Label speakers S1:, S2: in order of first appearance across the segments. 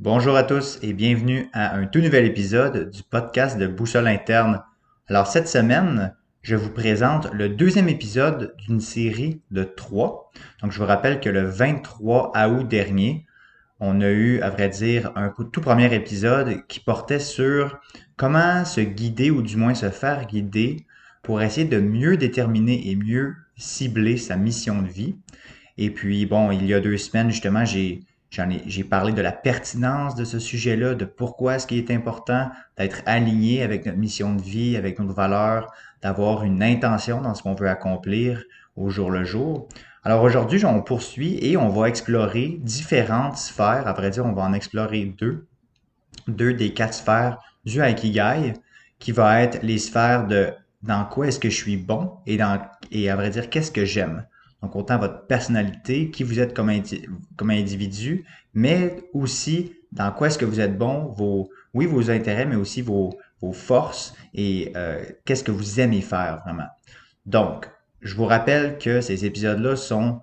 S1: Bonjour à tous et bienvenue à un tout nouvel épisode du podcast de Boussole Interne. Alors cette semaine, je vous présente le deuxième épisode d'une série de trois. Donc je vous rappelle que le 23 août dernier, on a eu, à vrai dire, un tout premier épisode qui portait sur comment se guider ou du moins se faire guider pour essayer de mieux déterminer et mieux cibler sa mission de vie. Et puis, bon, il y a deux semaines, justement, j'ai j'ai parlé de la pertinence de ce sujet-là, de pourquoi est-ce qu'il est important d'être aligné avec notre mission de vie, avec nos valeurs, d'avoir une intention dans ce qu'on veut accomplir au jour le jour. Alors aujourd'hui, on poursuit et on va explorer différentes sphères. À vrai dire, on va en explorer deux. Deux des quatre sphères du Aikigai, qui va être les sphères de dans quoi est-ce que je suis bon et, dans, et à vrai dire, qu'est-ce que j'aime. Donc, autant votre personnalité, qui vous êtes comme, comme individu, mais aussi dans quoi est-ce que vous êtes bon, vos, oui, vos intérêts, mais aussi vos, vos forces et euh, qu'est-ce que vous aimez faire vraiment. Donc, je vous rappelle que ces épisodes-là sont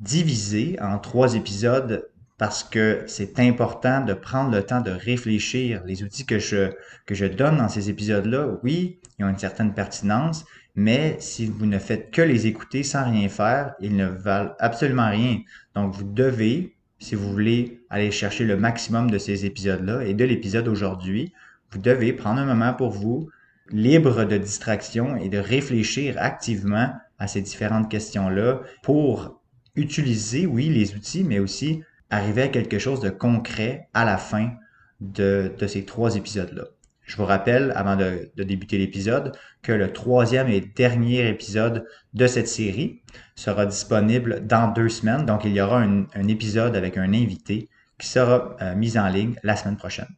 S1: divisés en trois épisodes parce que c'est important de prendre le temps de réfléchir. Les outils que je, que je donne dans ces épisodes-là, oui, ils ont une certaine pertinence, mais si vous ne faites que les écouter sans rien faire, ils ne valent absolument rien. Donc, vous devez, si vous voulez aller chercher le maximum de ces épisodes-là et de l'épisode aujourd'hui, vous devez prendre un moment pour vous, libre de distraction et de réfléchir activement à ces différentes questions-là pour utiliser, oui, les outils, mais aussi arriver à quelque chose de concret à la fin de, de ces trois épisodes-là. Je vous rappelle, avant de, débuter l'épisode, que le troisième et dernier épisode de cette série sera disponible dans deux semaines. Donc, il y aura un, épisode avec un invité qui sera euh, mis en ligne la semaine prochaine.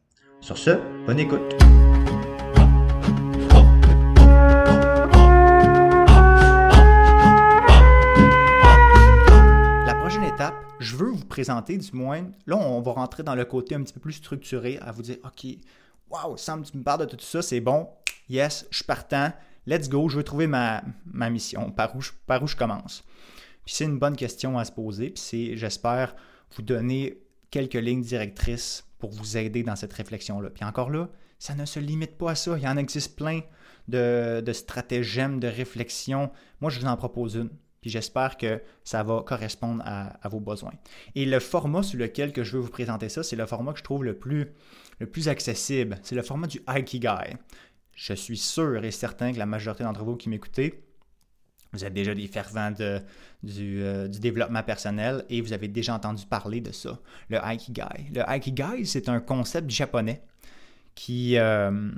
S1: Sur ce, bonne écoute. La prochaine étape, je veux présenter du moins, là on va rentrer dans le côté un petit peu plus structuré, à vous dire, OK, Wow, Sam, tu me parles de tout ça, c'est bon. Yes, je suis partant. Let's go, je veux trouver ma, mission. Par où, je, par je commence? Puis c'est une bonne question à se poser. Puis c'est, j'espère, vous donner quelques lignes directrices pour vous aider dans cette réflexion-là. Puis encore là, ça ne se limite pas à ça. Il y en existe plein de, de stratagèmes, de réflexions. Moi, je vous en propose une. Puis j'espère que ça va correspondre à, vos besoins. Et le format sur lequel que je veux vous présenter ça, c'est le format que je trouve le plus le plus accessible, c'est le format du Aikigai. Je suis sûr et certain que la majorité d'entre vous qui m'écoutez, vous êtes déjà des fervents du, euh, du, développement personnel et vous avez déjà entendu parler de ça, le Aikigai. Le Aikigai, c'est un concept japonais qui, euh,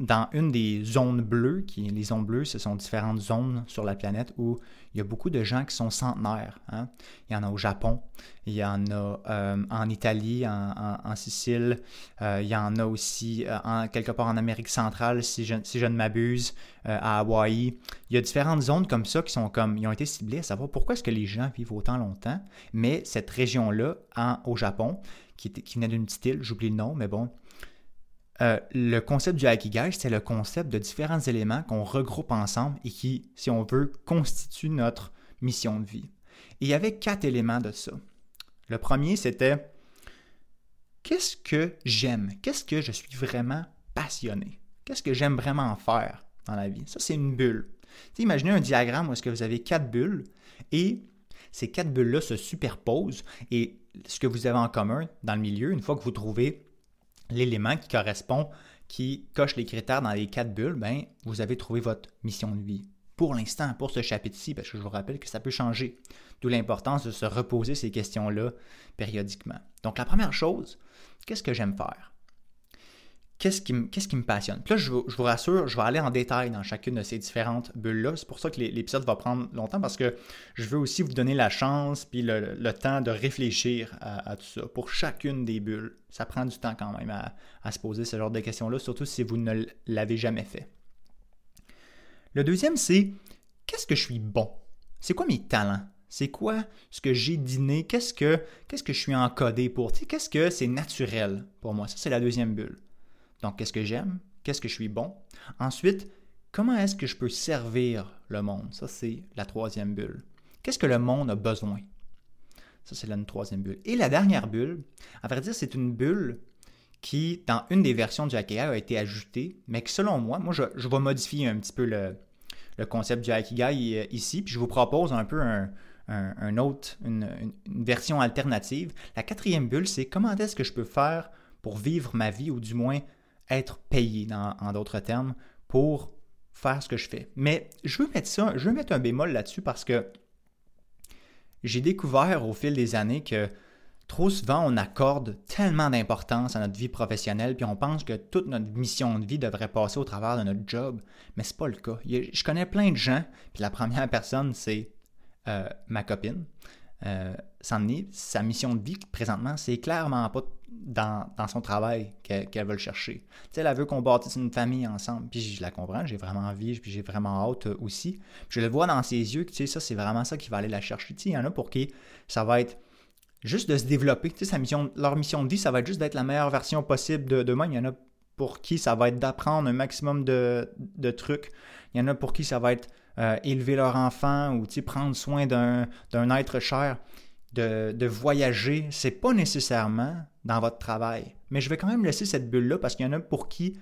S1: dans une des zones bleues, qui, les zones bleues, ce sont différentes zones sur la planète où il y a beaucoup de gens qui sont centenaires. Hein. Il y en a au Japon, il y en a euh, en Italie, en, Sicile, euh, il y en a aussi en, quelque part en Amérique centrale, si je, si je ne m'abuse, à Hawaï. Il y a différentes zones comme ça qui sont comme, ils ont été ciblées à savoir pourquoi est-ce que les gens vivent autant longtemps. Mais cette région-là, au Japon, qui, qui venait d'une petite île, j'oublie le nom, mais bon, euh, le concept du Aikigai, c'est le concept de différents éléments qu'on regroupe ensemble et qui, si on veut, constituent notre mission de vie. Et il y avait quatre éléments de ça. Le premier, c'était qu'est-ce que j'aime? Qu'est-ce que je suis vraiment passionné? Qu'est-ce que j'aime vraiment faire dans la vie? Ça, c'est une bulle. imaginez un diagramme où est-ce que vous avez quatre bulles et ces quatre bulles-là se superposent et ce que vous avez en commun dans le milieu, une fois que vous trouvez l'élément qui correspond, qui coche les critères dans les quatre bulles, ben, vous avez trouvé votre mission de vie. Pour l'instant, pour ce chapitre-ci, parce que je vous rappelle que ça peut changer. D'où l'importance de se reposer ces questions-là périodiquement. Donc, la première chose, qu'est-ce que j'aime faire? Qu'est-ce qui, me, passionne? Là, je vous, rassure, je vais aller en détail dans chacune de ces différentes bulles-là. C'est pour ça que l'épisode va prendre longtemps parce que je veux aussi vous donner la chance puis le, temps de réfléchir à, tout ça. Pour chacune des bulles, ça prend du temps quand même à, se poser ce genre de questions-là, surtout si vous ne l'avez jamais fait. Le deuxième, c'est qu'est-ce que je suis bon? C'est quoi mes talents? C'est quoi ce que j'ai dîné? Qu'est-ce que, qu'est-ce que je suis encodé pour? Qu'est-ce que c'est naturel pour moi? Ça, c'est la deuxième bulle. Donc, qu'est-ce que j'aime? Qu'est-ce que je suis bon? Ensuite, comment est-ce que je peux servir le monde? Ça, c'est la troisième bulle. Qu'est-ce que le monde a besoin? Ça, c'est une troisième bulle. Et la dernière bulle, à vrai dire, c'est une bulle qui, dans une des versions du Hakigai, a été ajoutée, mais que selon moi, moi, je, vais modifier un petit peu le, concept du Hakigai euh, ici, puis je vous propose un peu un, autre, une, version alternative. La quatrième bulle, c'est comment est-ce que je peux faire pour vivre ma vie, ou du moins être payé, en d'autres termes, pour faire ce que je fais. Mais je veux mettre ça, je veux mettre un bémol là-dessus parce que j'ai découvert au fil des années que Trop souvent, on accorde tellement d'importance à notre vie professionnelle, puis on pense que toute notre mission de vie devrait passer au travers de notre job, mais c'est pas le cas. Je connais plein de gens, puis la première personne, c'est euh, ma copine. Euh, sa mission de vie présentement, c'est clairement pas dans, son travail qu'elle veut le chercher. Tu elle veut qu'on bâtisse une famille ensemble, puis je la comprends, j'ai vraiment envie, puis j'ai vraiment hâte aussi. je le vois dans ses yeux que, tu sais, ça, c'est vraiment ça qui va aller la chercher. Il y en a pour qui ça va être juste de se développer. Sa mission, leur mission de vie, ça va être juste d'être la meilleure version possible de d'eux-mêmes. Il y en a pour qui ça va être d'apprendre un maximum de, trucs. Il y en a pour qui ça va être euh, élever leur enfant ou prendre soin d'un être cher. De, de voyager, c'est pas nécessairement dans votre travail. Mais je vais quand même laisser cette bulle-là parce qu'il y en a pour qui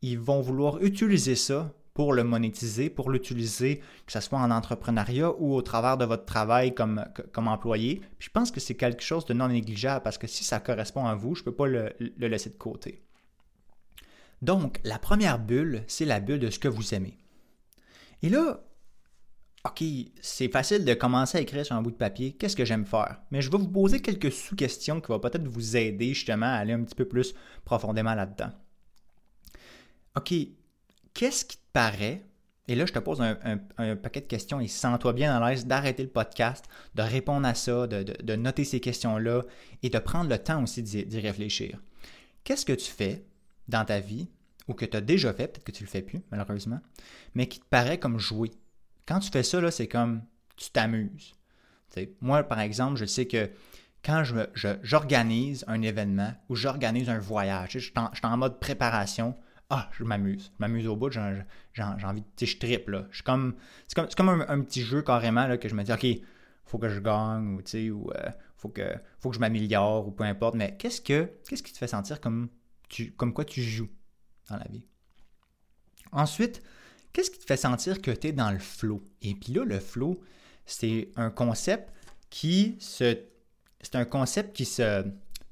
S1: ils vont vouloir utiliser ça pour le monétiser, pour l'utiliser, que ce soit en entrepreneuriat ou au travers de votre travail comme, employé. Puis je pense que c'est quelque chose de non négligeable parce que si ça correspond à vous, je ne peux pas le laisser de côté. Donc, la première bulle, c'est la bulle de ce que vous aimez. Et là, OK, c'est facile de commencer à écrire sur un bout de papier qu'est-ce que j'aime faire? Mais je vais vous poser quelques sous-questions qui vont peut-être vous aider justement à aller un petit peu plus profondément là-dedans. OK, qu'est-ce qui te paraît, et là je te pose un, paquet de questions et sens-toi bien à l'aise d'arrêter le podcast, de répondre à ça, de, noter ces questions-là et de prendre le temps aussi d'y réfléchir. Qu'est-ce que tu fais dans ta vie, ou que tu as déjà fait, peut-être que tu le fais plus malheureusement, mais qui te paraît comme jouer? Quand tu fais ça, c'est comme tu t'amuses. Moi, par exemple, je sais que quand j'organise un événement ou j'organise un voyage, je suis en, mode préparation, ah, je m'amuse. Je m'amuse au bout, j'ai envie de. Je tripe, là. Je comme. C'est comme, un, petit jeu carrément là, que je me dis, OK, faut que je gagne, ou tu ou euh, faut, que, faut que je m'améliore, ou peu importe. Mais qu'est-ce que qu'est-ce qui te fait sentir comme, tu, comme quoi tu joues? La vie? Ensuite, qu'est-ce qui te fait sentir que tu es dans le flow? Et puis là, le flow, c'est un concept qui se. C'est un concept qui se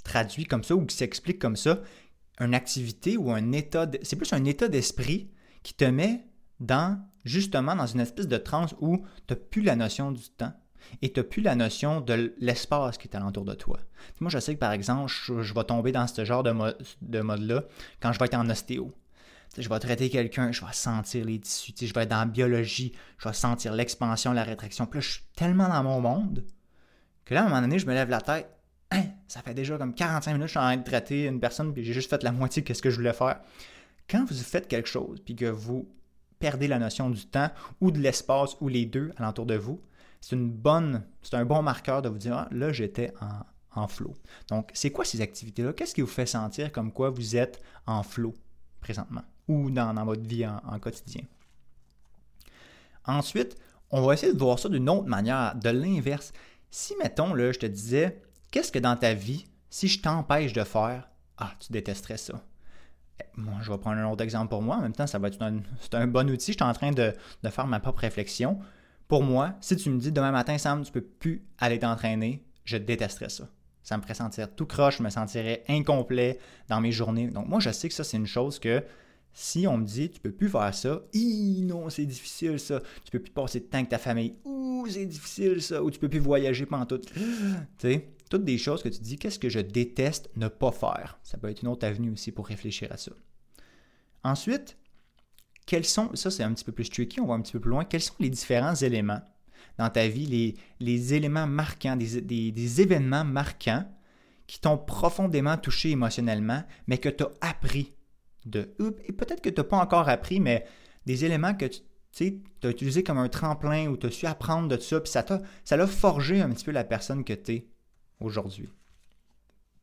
S1: traduit comme ça ou qui s'explique comme ça, une activité ou un état, c'est plus un état d'esprit qui te met dans, justement, dans une espèce de transe où tu n'as plus la notion du temps et tu n'as plus la notion de l'espace qui est alentour de toi. Moi, je sais que, par exemple, je, vais tomber dans ce genre de, de mode-là quand je vais être en ostéo. je vais traiter quelqu'un, je vais sentir les tissus, je vais être dans la biologie, je vais sentir l'expansion, la rétraction. Puis là, je suis tellement dans mon monde que là, à un moment donné, je me lève la tête, Hein, ça fait déjà comme 45 minutes que je suis en train de traiter une personne, puis j'ai juste fait la moitié de ce que je voulais faire. Quand vous faites quelque chose, puis que vous perdez la notion du temps ou de l'espace ou les deux alentour de vous, c'est une bonne, c'est un bon marqueur de vous dire, ah, là, j'étais en, en flow. Donc, c'est quoi ces activités-là? Qu'est-ce qui vous fait sentir comme quoi vous êtes en flow présentement ou dans, votre vie en, en quotidien? Ensuite, on va essayer de voir ça d'une autre manière, de l'inverse. Si, mettons, là, je te disais, Qu'est-ce que dans ta vie, si je t'empêche de faire, ah, tu détesterais ça? Eh, je vais prendre un autre exemple pour moi. En même temps, ça va être un, c'est un bon outil. Je suis en train de, faire ma propre réflexion. Pour moi, si tu me dis demain matin, Sam, tu peux plus aller t'entraîner, je détesterais ça. Ça me ferait sentir tout croche, je me sentirais incomplet dans mes journées. Donc, moi, je sais que ça, c'est une chose que si on me dit tu peux plus faire ça, non, c'est difficile ça. Tu peux plus passer de temps avec ta famille. Ouh, c'est difficile ça. Ou tu peux plus voyager pendant tout. tu sais, toutes des choses que tu dis, qu'est-ce que je déteste ne pas faire? Ça peut être une autre avenue aussi pour réfléchir à ça. Ensuite, quels sont, ça c'est un petit peu plus tricky, on va un petit peu plus loin, quels sont les différents éléments dans ta vie, les, éléments marquants, des, événements marquants qui t'ont profondément touché émotionnellement, mais que tu as appris de... Et peut-être que tu n'as pas encore appris, mais des éléments que tu as utilisé comme un tremplin ou tu as su apprendre de ça, puis ça t'a forgé un petit peu la personne que tu es aujourd'hui.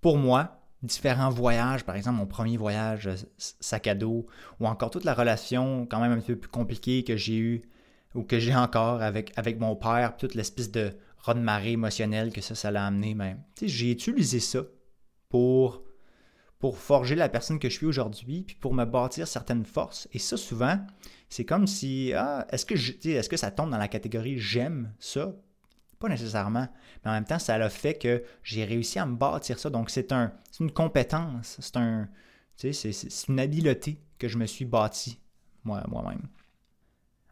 S1: Pour moi, différents voyages, par exemple mon premier voyage euh, sac à dos, ou encore toute la relation quand même un peu plus compliquée que j'ai eue ou que j'ai encore avec, mon père, toute l'espèce de de marée émotionnel que ça, ça l'a amené, ben, j'ai utilisé ça pour, pour forger la personne que je suis aujourd'hui, puis pour me bâtir certaines forces. Et ça, souvent, c'est comme si, ah, est-ce que, est-ce que ça tombe dans la catégorie j'aime ça? Pas nécessairement. Mais en même temps, ça a fait que j'ai réussi à me bâtir ça. Donc, c'est un, une compétence, c'est un, c'est une habileté que je me suis bâti moi, moi-même.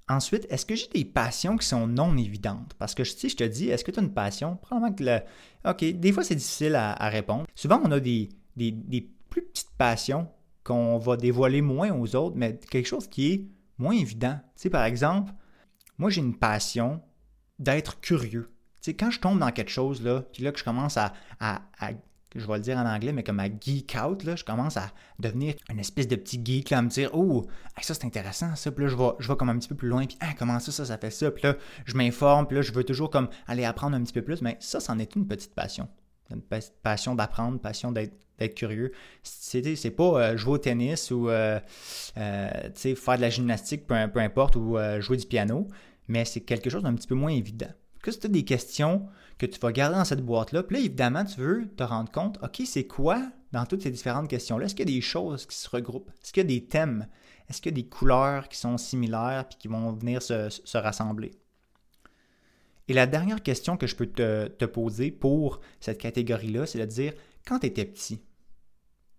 S1: Ensuite, est-ce que j'ai des passions qui sont non évidentes? Parce que si je te dis, est-ce que tu as une passion? Probablement que le. OK, des fois, c'est difficile à, répondre. Souvent, on a des, des, plus petites passions qu'on va dévoiler moins aux autres, mais quelque chose qui est moins évident. Tu sais, par exemple, moi, j'ai une passion d'être curieux. Tu sais, quand je tombe dans quelque chose, là, puis là, que je commence à, je vais le dire en anglais, mais comme à geek out, là, je commence à devenir une espèce de petit geek, là, à me dire, oh, ça c'est intéressant, ça, puis là, je vais, je comme un petit peu plus loin, puis ah, comment ça, ça, ça fait ça, puis là, je m'informe, puis là, je veux toujours comme aller apprendre un petit peu plus, mais ça, c'en est une petite passion. Une passion d'apprendre, passion d'être curieux. C'est pas euh, jouer au tennis ou euh, euh, faire de la gymnastique, peu importe, ou jouer du piano, mais c'est quelque chose d'un petit peu moins évident. Que as des questions que tu vas garder dans cette boîte-là. Puis là, évidemment, tu veux te rendre compte, OK, c'est quoi dans toutes ces différentes questions-là? Est-ce qu'il y a des choses qui se regroupent? Est-ce qu'il y a des thèmes? Est-ce qu'il y a des couleurs qui sont similaires puis qui vont venir se, rassembler? Et la dernière question que je peux te, poser pour cette catégorie-là, c'est de dire, quand tu étais petit,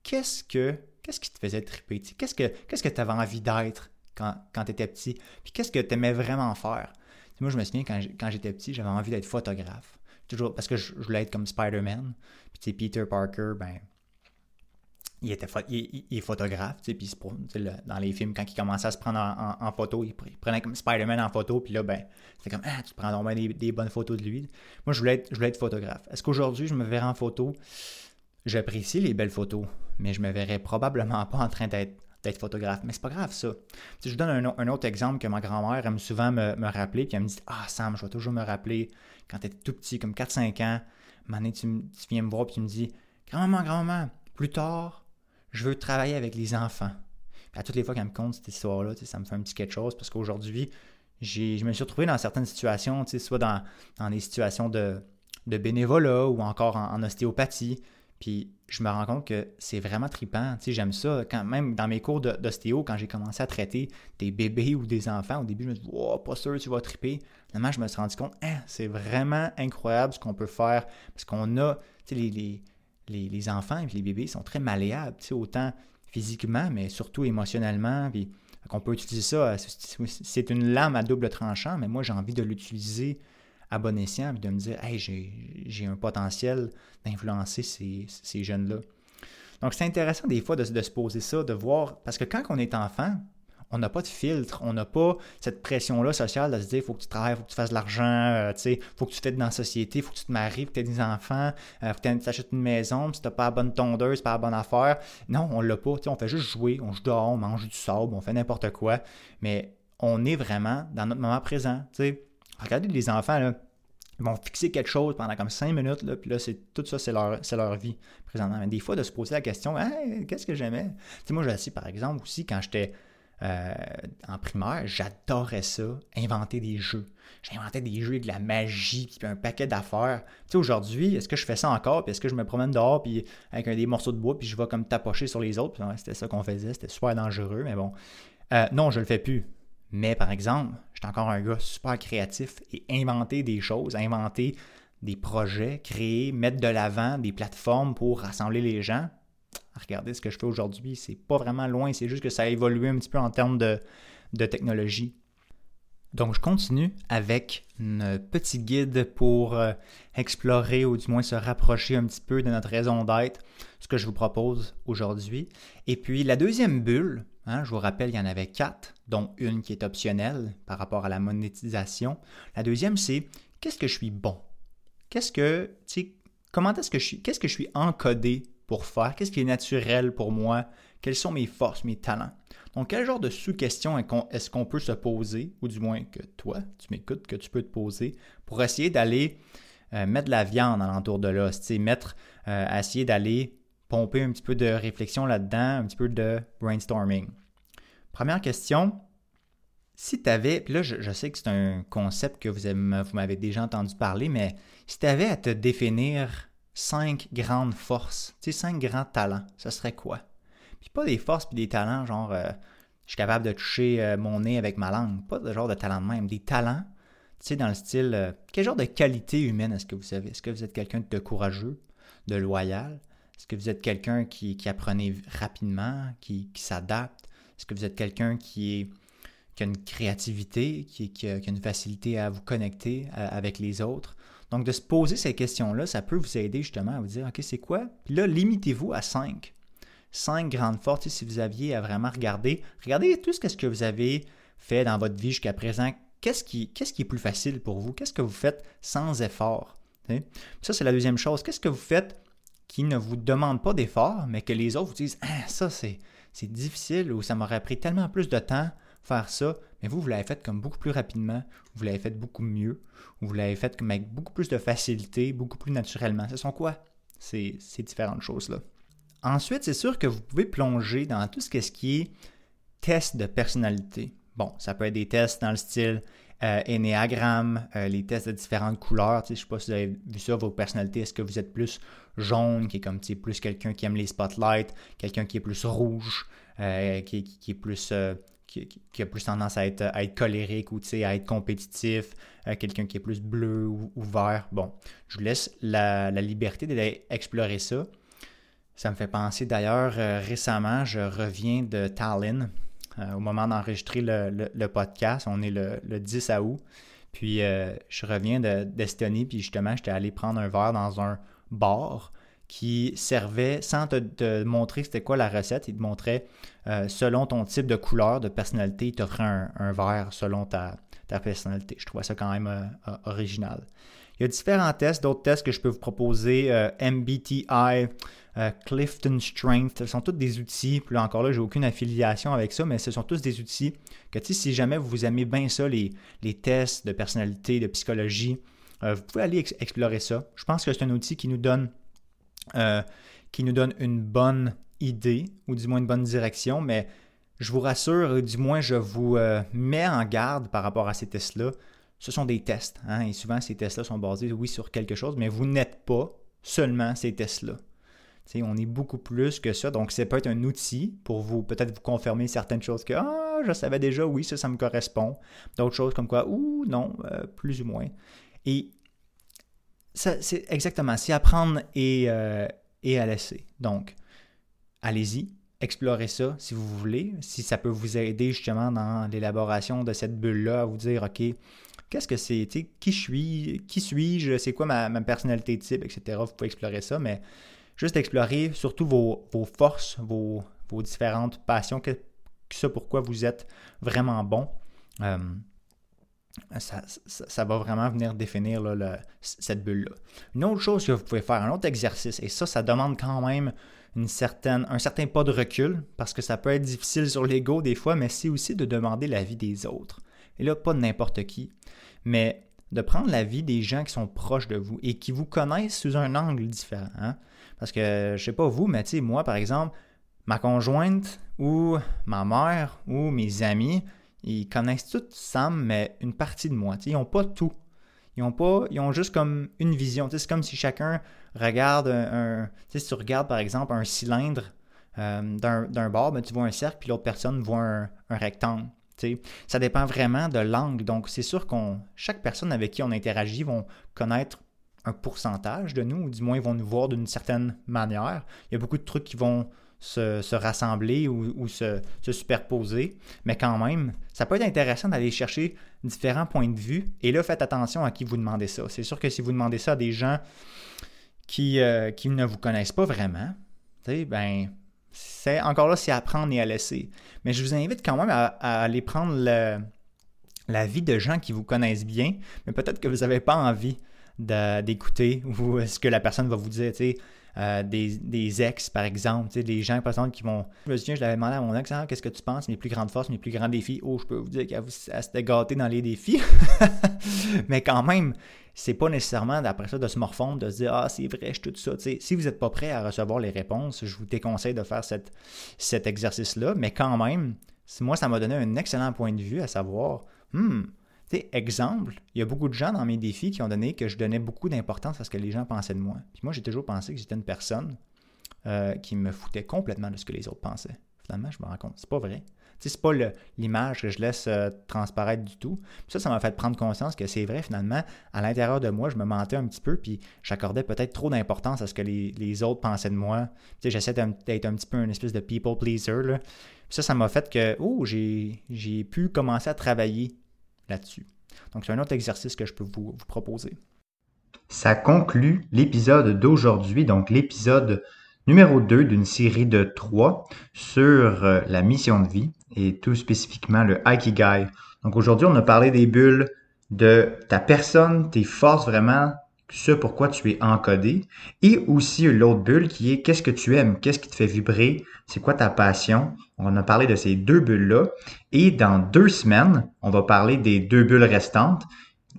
S1: qu'est-ce que qu'est-ce qui te faisait triper? Qu'est-ce que tu avais envie d'être quand, quand tu étais petit? Puis qu'est-ce que tu aimais vraiment faire? Moi, je me souviens, quand j'étais petit, j'avais envie d'être photographe toujours parce que je, voulais être comme Spider-Man. Puis Peter Parker, ben, il, était il, est photographe, puis dans les films, quand il commençait à se prendre en, photo, il, prenait comme Spider-Man en photo, puis là, ben, c'était comme, ah, tu prends donc des, des, bonnes photos de lui. Moi, je voulais être, je voulais être photographe. Est-ce qu'aujourd'hui, je me verrais en photo? J'apprécie les belles photos, mais je me verrais probablement pas en train d'être d'être photographe. Mais c'est pas grave, ça. je vous donne un, autre exemple que ma grand-mère aime souvent me, me rappeler, puis elle me dit Ah, Sam, je vais toujours me rappeler quand tu étais tout petit, comme 4-5 ans, un tu, tu, viens me voir et tu me dis Grand-maman, grand-maman, plus tard, je veux travailler avec les enfants. Puis à toutes les fois qu'elle me compte cette histoire-là, ça me fait un petit quelque chose parce qu'aujourd'hui, je me suis retrouvé dans certaines situations, soit dans, dans des situations de, de bénévolat ou encore en ostéopathie. Puis je me rends compte que c'est vraiment trippant. Tu j'aime ça. Quand même dans mes cours d'ostéo, quand j'ai commencé à traiter des bébés ou des enfants, au début, je me dit, oh, pas sûr, tu vas tripper. Finalement, je me suis rendu compte, hein, c'est vraiment incroyable ce qu'on peut faire. Parce qu'on a, tu sais, les, les, les, enfants et les bébés sont très malléables, tu sais, autant physiquement, mais surtout émotionnellement. Puis, qu'on peut utiliser ça. C'est une lame à double tranchant, mais moi, j'ai envie de l'utiliser à bon escient, de me dire, hey, j'ai un potentiel d'influencer ces, jeunes-là. Donc, c'est intéressant des fois de, se poser ça, de voir, parce que quand on est enfant, on n'a pas de filtre, on n'a pas cette pression-là sociale de se dire, il faut que tu travailles, il faut que tu fasses de l'argent, euh, il faut que tu fasses dans la société, il faut que tu te maries, faut que tu aies des enfants, euh, faut que tu achètes une maison, si tu pas la bonne tondeuse, pas la bonne affaire. Non, on l'a pas, on fait juste jouer, on joue dehors, on mange du sable, on fait n'importe quoi, mais on est vraiment dans notre moment présent. sais. Regardez les enfants, là, ils vont fixer quelque chose pendant comme cinq minutes, là, puis là, c'est, tout ça, c'est leur, leur vie présentement. Mais des fois, de se poser la question, qu'est-ce que j'aimais? Tu sais, moi, j'ai par exemple, aussi, quand j'étais euh, en primaire, j'adorais ça, inventer des jeux. J'inventais des jeux avec de la magie, puis un paquet d'affaires. Tu sais, aujourd'hui, est-ce que je fais ça encore, puis est-ce que je me promène dehors, puis avec un, des morceaux de bois, puis je vais comme tapocher sur les autres, c'était ça qu'on faisait, c'était super dangereux, mais bon. Euh, non, je le fais plus. Mais par exemple, j'étais encore un gars super créatif et inventer des choses, inventer des projets, créer, mettre de l'avant des plateformes pour rassembler les gens. Regardez ce que je fais aujourd'hui, c'est pas vraiment loin, c'est juste que ça a évolué un petit peu en termes de, de technologie. Donc, je continue avec un petit guide pour euh, explorer ou du moins se rapprocher un petit peu de notre raison d'être, ce que je vous propose aujourd'hui. Et puis, la deuxième bulle, Hein, je vous rappelle, il y en avait quatre, dont une qui est optionnelle par rapport à la monétisation. La deuxième, c'est qu'est-ce que je suis bon? Qu'est-ce que, comment est-ce que je suis, qu'est-ce que je suis encodé pour faire? Qu'est-ce qui est naturel pour moi? Quelles sont mes forces, mes talents? Donc, quel genre de sous-questions est-ce qu'on peut se poser, ou du moins que toi, tu m'écoutes, que tu peux te poser, pour essayer d'aller euh, mettre de la viande alentour de l'os, mettre, euh, essayer d'aller pomper un petit peu de réflexion là-dedans, un petit peu de brainstorming. Première question, si tu avais, puis là, je, sais que c'est un concept que vous, m'avez déjà entendu parler, mais si tu avais à te définir cinq grandes forces, tu sais, cinq grands talents, ce serait quoi? Puis pas des forces puis des talents, genre, euh, je suis capable de toucher euh, mon nez avec ma langue, pas de genre de talent de même, des talents, tu sais, dans le style, euh, quel genre de qualité humaine est-ce que vous avez? Est-ce que vous êtes quelqu'un de courageux, de loyal? Est-ce que vous êtes quelqu'un qui, apprenait rapidement, qui, qui s'adapte? Est-ce que vous êtes quelqu'un qui qui a une créativité, qui, a, une facilité à vous connecter euh, avec les autres? Donc, de se poser ces questions-là, ça peut vous aider justement à vous dire, OK, c'est quoi? Puis là, limitez-vous à cinq. Cinq grandes forces, si vous aviez à vraiment regarder, regardez tout ce que vous avez fait dans votre vie jusqu'à présent. Qu'est-ce qui, qu'est-ce qui est plus facile pour vous? Qu'est-ce que vous faites sans effort? Ça, c'est la deuxième chose. Qu'est-ce que vous faites qui ne vous demande pas d'effort, mais que les autres vous disent, ah, ça, c'est, c'est difficile ou ça m'aurait pris tellement plus de temps faire ça, mais vous, vous l'avez fait comme beaucoup plus rapidement, vous l'avez fait beaucoup mieux, vous l'avez fait comme avec beaucoup plus de facilité, beaucoup plus naturellement. Ce sont quoi ces, différentes choses-là? Ensuite, c'est sûr que vous pouvez plonger dans tout ce, qui est test de personnalité. Bon, ça peut être des tests dans le style euh, euh les tests de différentes couleurs. je ne sais pas si vous avez vu ça, vos personnalités. Est-ce que vous êtes plus jaune, qui est comme plus quelqu'un qui aime les spotlights, quelqu'un qui est plus rouge, euh, qui, est plus euh, qui, a plus tendance à être, colérique ou à être compétitif, quelqu'un qui est plus bleu ou, vert. Bon, je vous laisse la, liberté d'aller explorer ça. Ça me fait penser d'ailleurs, récemment, je reviens de Tallinn au moment d'enregistrer le, podcast. On est le, 10 août. Puis je reviens d'Estonie, puis justement, j'étais allé prendre un verre dans un bar qui servait, sans te, montrer c'était quoi la recette, il te montrait euh, selon ton type de couleur, de personnalité, il t'offrait un, verre selon ta, personnalité. Je trouvais ça quand même euh, original. Il y a différents tests, d'autres tests que je peux vous proposer, euh, Clifton Strength, ce sont tous des outils. Puis là encore là, j'ai aucune affiliation avec ça, mais ce sont tous des outils que si jamais vous aimez bien ça, les, tests de personnalité, de psychologie, vous pouvez aller explorer ça. Je pense que c'est un outil qui nous donne euh, qui nous donne une bonne idée, ou du moins une bonne direction, mais je vous rassure, du moins je vous euh, mets en garde par rapport à ces tests-là. Ce sont des tests, hein, et souvent ces tests-là sont basés, oui, sur quelque chose, mais vous n'êtes pas seulement ces tests-là. On est beaucoup plus que ça, donc ça peut être un outil pour vous peut-être vous confirmer certaines choses que ah, je savais déjà, oui, ça, ça me correspond. D'autres choses comme quoi, ou non, euh, plus ou moins. Et c'est exactement, c'est apprendre et, euh, et à laisser. Donc, allez-y, explorez ça si vous voulez, si ça peut vous aider justement dans l'élaboration de cette bulle-là, à vous dire, OK, qu'est-ce que c'est, qui je suis, qui suis-je, c'est quoi ma, personnalité type, etc. Vous pouvez explorer ça, mais juste explorer surtout vos, forces, vos, différentes passions, que, ça pourquoi vous êtes vraiment bon. Euh, ça, va vraiment venir définir cette bulle-là. Une autre chose que vous pouvez faire, un autre exercice, et ça, ça demande quand même un certain pas de recul, parce que ça peut être difficile sur l'ego des fois, mais c'est aussi de demander l'avis des autres. Et là, pas de n'importe qui, mais de prendre l'avis des gens qui sont proches de vous et qui vous connaissent sous un angle différent. Hein. Parce que, je sais pas vous, mais moi, par exemple, ma conjointe ou ma mère ou mes amis, ils connaissent tout Sam, mais une partie de moi. ils n'ont pas tout. Ils ont pas, ils ont juste comme une vision. c'est comme si chacun regarde un, si tu regardes par exemple un cylindre euh, d'un bord, ben, tu vois un cercle, puis l'autre personne voit un, rectangle. Ça dépend vraiment de l'angle. Donc, c'est sûr qu'on chaque personne avec qui on interagit vont connaître un pourcentage de nous, ou du moins ils vont nous voir d'une certaine manière. Il y a beaucoup de trucs qui vont se, rassembler ou, se, superposer. Mais quand même, ça peut être intéressant d'aller chercher différents points de vue. Et là, faites attention à qui vous demandez ça. C'est sûr que si vous demandez ça à des gens qui, euh, qui ne vous connaissent pas vraiment, ben, c'est encore là, c'est à prendre et à laisser. Mais je vous invite quand même à, aller prendre la vie de gens qui vous connaissent bien, mais peut-être que vous n'avez pas envie d'écouter ou ce que la personne va vous dire. Euh, des, ex, par exemple, des gens, par exemple, qui vont. Je me souviens, je l'avais demandé à mon ex, ah, qu'est-ce que tu penses, mes plus grandes forces, mes plus grands défis? Oh, je peux vous dire qu'elle s'était gâtée dans les défis. Mais quand même, c'est pas nécessairement d'après ça de se morfondre, de se dire Ah, c'est vrai, je tout ça. si vous n'êtes pas prêt à recevoir les réponses, je vous déconseille de faire cette, cet exercice-là. Mais quand même, moi, ça m'a donné un excellent point de vue à savoir, hmm, tu sais, exemple, il y a beaucoup de gens dans mes défis qui ont donné que je donnais beaucoup d'importance à ce que les gens pensaient de moi. Puis moi, j'ai toujours pensé que j'étais une personne euh, qui me foutait complètement de ce que les autres pensaient. Finalement, je me rends compte, c'est pas vrai. Ce c'est pas l'image que je laisse euh, transparaître du tout. ça, ça m'a fait prendre conscience que c'est vrai, finalement, à l'intérieur de moi, je me mentais un petit peu, puis j'accordais peut-être trop d'importance à ce que les, autres pensaient de moi. J'essaie d'être un petit peu une espèce de people pleaser. Là. ça, ça m'a fait que, oh, j'ai pu commencer à travailler là-dessus. Donc, c'est un autre exercice que je peux vous, proposer.
S2: Ça conclut l'épisode d'aujourd'hui, donc l'épisode numéro 2 d'une série de 3 sur euh, la mission de vie et tout spécifiquement le Aikigai. Donc aujourd'hui, on a parlé des bulles de ta personne, tes forces vraiment, ce pourquoi tu es encodé, et aussi l'autre bulle qui est qu'est-ce que tu aimes, qu'est-ce qui te fait vibrer, c'est quoi ta passion? On a parlé de ces deux bulles-là, et dans deux semaines, on va parler des deux bulles restantes,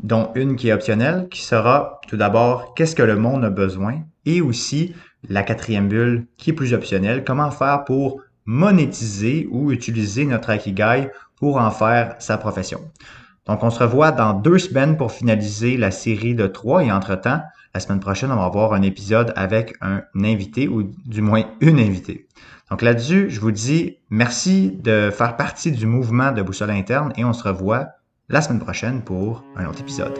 S2: dont une qui est optionnelle, qui sera tout d'abord qu'est-ce que le monde a besoin, et aussi la quatrième bulle qui est plus optionnelle, comment faire pour monétiser ou utiliser notre Akigai pour en faire sa profession. Donc, on se revoit dans deux semaines pour finaliser la série de trois et entre-temps, la semaine prochaine, on va avoir un épisode avec un invité ou du moins une invitée. Donc là-dessus, je vous dis merci de faire partie du mouvement de Boussole Interne et on se revoit la semaine prochaine pour un autre épisode.